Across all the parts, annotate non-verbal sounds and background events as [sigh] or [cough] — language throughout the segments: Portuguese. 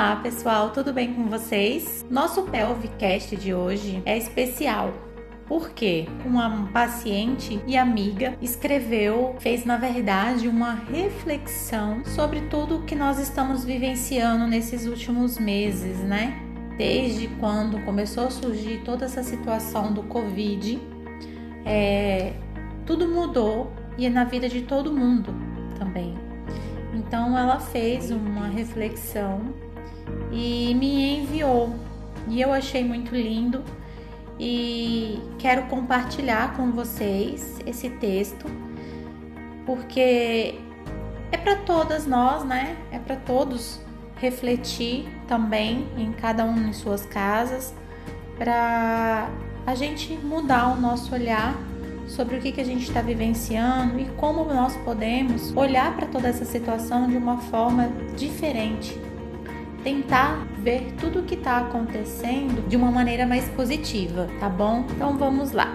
Olá pessoal, tudo bem com vocês? Nosso Pelvicast de hoje é especial porque uma paciente e amiga escreveu, fez na verdade uma reflexão sobre tudo o que nós estamos vivenciando nesses últimos meses, né? Desde quando começou a surgir toda essa situação do Covid, é, tudo mudou e na vida de todo mundo também. Então ela fez uma reflexão e me enviou. E eu achei muito lindo e quero compartilhar com vocês esse texto porque é para todas nós, né? É para todos refletir também em cada um em suas casas para a gente mudar o nosso olhar sobre o que, que a gente está vivenciando e como nós podemos olhar para toda essa situação de uma forma diferente. Tentar ver tudo o que está acontecendo de uma maneira mais positiva, tá bom? Então vamos lá.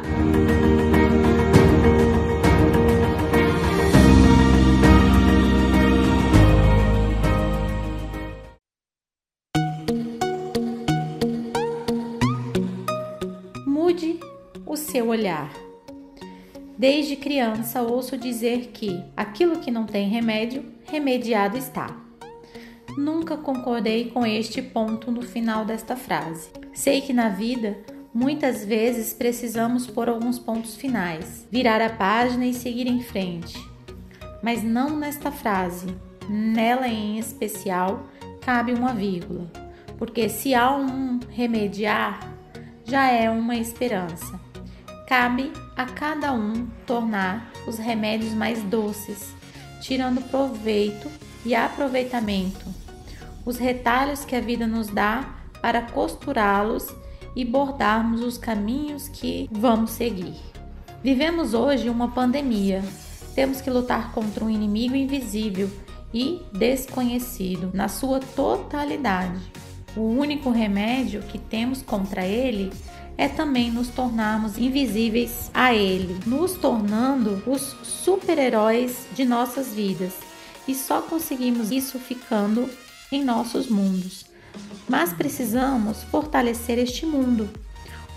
Mude o seu olhar. Desde criança ouço dizer que aquilo que não tem remédio, remediado está. Nunca concordei com este ponto no final desta frase. Sei que na vida muitas vezes precisamos por alguns pontos finais, virar a página e seguir em frente. Mas não nesta frase. Nela em especial cabe uma vírgula, porque se há um remediar, já é uma esperança. Cabe a cada um tornar os remédios mais doces, tirando proveito e aproveitamento, os retalhos que a vida nos dá para costurá-los e bordarmos os caminhos que vamos seguir. Vivemos hoje uma pandemia. Temos que lutar contra um inimigo invisível e desconhecido na sua totalidade. O único remédio que temos contra ele é também nos tornarmos invisíveis a Ele, nos tornando os super-heróis de nossas vidas. E só conseguimos isso ficando em nossos mundos. Mas precisamos fortalecer este mundo,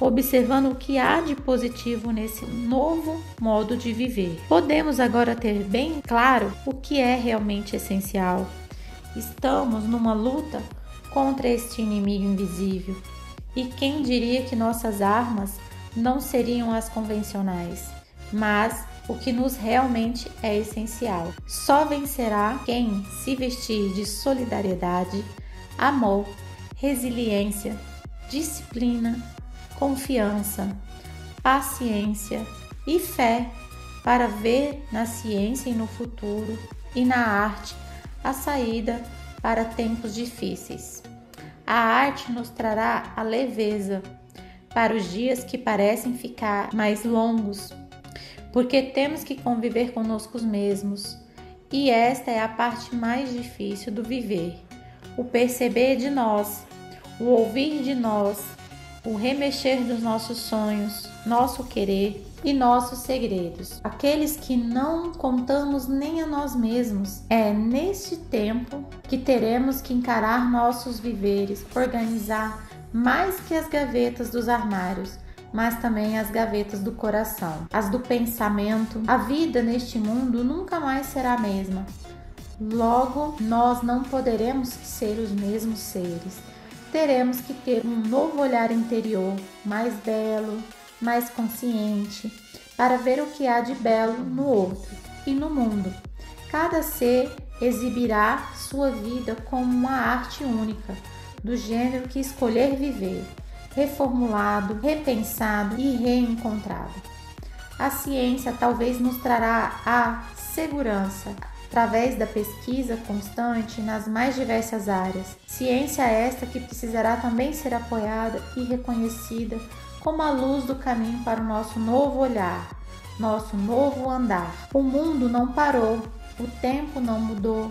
observando o que há de positivo nesse novo modo de viver. Podemos agora ter bem claro o que é realmente essencial. Estamos numa luta contra este inimigo invisível e quem diria que nossas armas não seriam as convencionais, mas o que nos realmente é essencial. Só vencerá quem se vestir de solidariedade, amor, resiliência, disciplina, confiança, paciência e fé para ver na ciência e no futuro e na arte a saída para tempos difíceis. A arte nos trará a leveza para os dias que parecem ficar mais longos, porque temos que conviver conosco mesmos. E esta é a parte mais difícil do viver: o perceber de nós, o ouvir de nós, o remexer dos nossos sonhos, nosso querer e nossos segredos, aqueles que não contamos nem a nós mesmos. É neste tempo que teremos que encarar nossos viveres, organizar mais que as gavetas dos armários, mas também as gavetas do coração, as do pensamento. A vida neste mundo nunca mais será a mesma. Logo, nós não poderemos ser os mesmos seres. Teremos que ter um novo olhar interior, mais belo, mais consciente, para ver o que há de belo no outro e no mundo. Cada ser exibirá sua vida como uma arte única, do gênero que escolher viver, reformulado, repensado e reencontrado. A ciência talvez nos trará a segurança através da pesquisa constante nas mais diversas áreas. Ciência esta que precisará também ser apoiada e reconhecida como a luz do caminho para o nosso novo olhar, nosso novo andar. O mundo não parou, o tempo não mudou,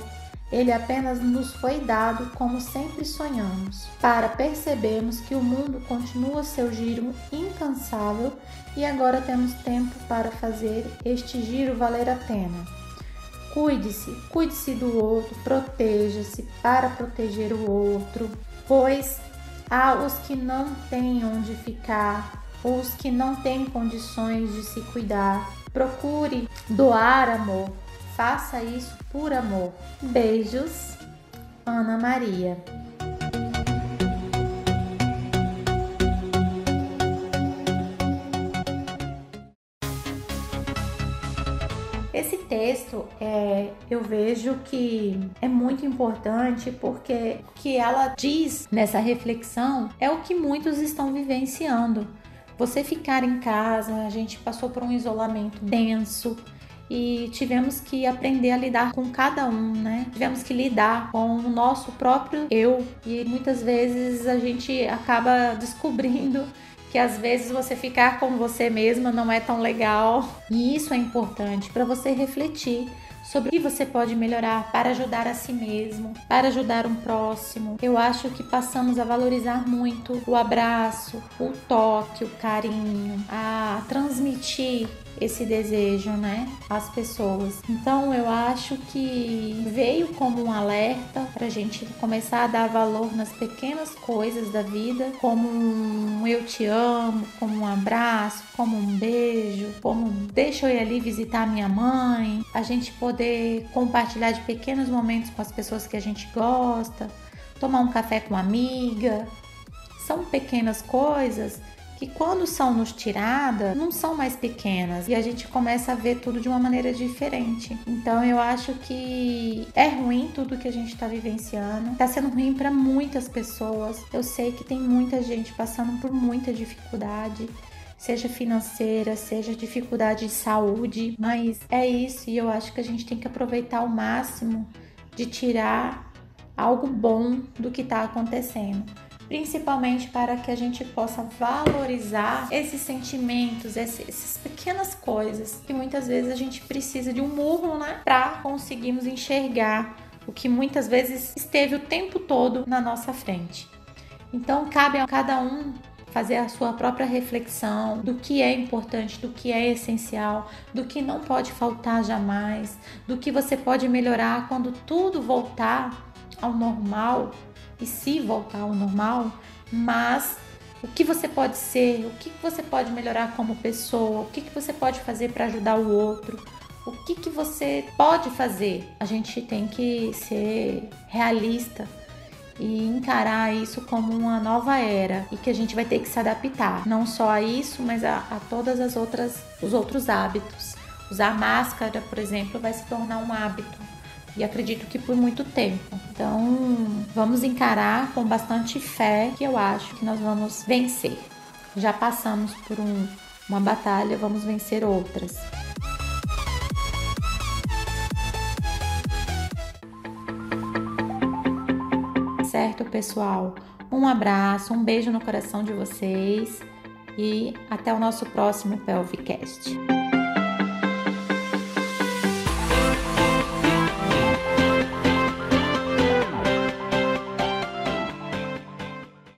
ele apenas nos foi dado como sempre sonhamos, para percebermos que o mundo continua seu giro incansável e agora temos tempo para fazer este giro valer a pena. Cuide-se, cuide-se do outro, proteja-se para proteger o outro, pois há os que não têm onde ficar, os que não têm condições de se cuidar. Procure doar amor, faça isso por amor. Beijos, Ana Maria. Esse texto é, eu vejo que é muito importante porque o que ela diz nessa reflexão é o que muitos estão vivenciando. Você ficar em casa, a gente passou por um isolamento denso, e tivemos que aprender a lidar com cada um, né? Tivemos que lidar com o nosso próprio eu e muitas vezes a gente acaba [laughs] descobrindo que às vezes você ficar com você mesma não é tão legal. E isso é importante para você refletir sobre o que você pode melhorar para ajudar a si mesmo, para ajudar um próximo. Eu acho que passamos a valorizar muito o abraço, o toque, o carinho, a transmitir esse desejo, né, às pessoas. Então eu acho que veio como um alerta para a gente começar a dar valor nas pequenas coisas da vida, como um eu te amo, como um abraço, como um beijo, como deixa eu ir ali visitar minha mãe, a gente poder compartilhar de pequenos momentos com as pessoas que a gente gosta, tomar um café com uma amiga. São pequenas coisas que quando são nos tiradas, não são mais pequenas e a gente começa a ver tudo de uma maneira diferente. Então eu acho que é ruim tudo que a gente está vivenciando. Tá sendo ruim para muitas pessoas. Eu sei que tem muita gente passando por muita dificuldade seja financeira, seja dificuldade de saúde, mas é isso e eu acho que a gente tem que aproveitar ao máximo de tirar algo bom do que está acontecendo principalmente para que a gente possa valorizar esses sentimentos, essas pequenas coisas que muitas vezes a gente precisa de um murro, né, para conseguirmos enxergar o que muitas vezes esteve o tempo todo na nossa frente. Então cabe a cada um fazer a sua própria reflexão do que é importante, do que é essencial, do que não pode faltar jamais, do que você pode melhorar quando tudo voltar ao normal e se voltar ao normal, mas o que você pode ser, o que você pode melhorar como pessoa, o que você pode fazer para ajudar o outro, o que, que você pode fazer. A gente tem que ser realista e encarar isso como uma nova era e que a gente vai ter que se adaptar, não só a isso, mas a, a todas as outras os outros hábitos. Usar máscara, por exemplo, vai se tornar um hábito e acredito que por muito tempo. Então, vamos encarar com bastante fé que eu acho que nós vamos vencer. Já passamos por um, uma batalha, vamos vencer outras. Certo, pessoal? Um abraço, um beijo no coração de vocês e até o nosso próximo Pelvicast.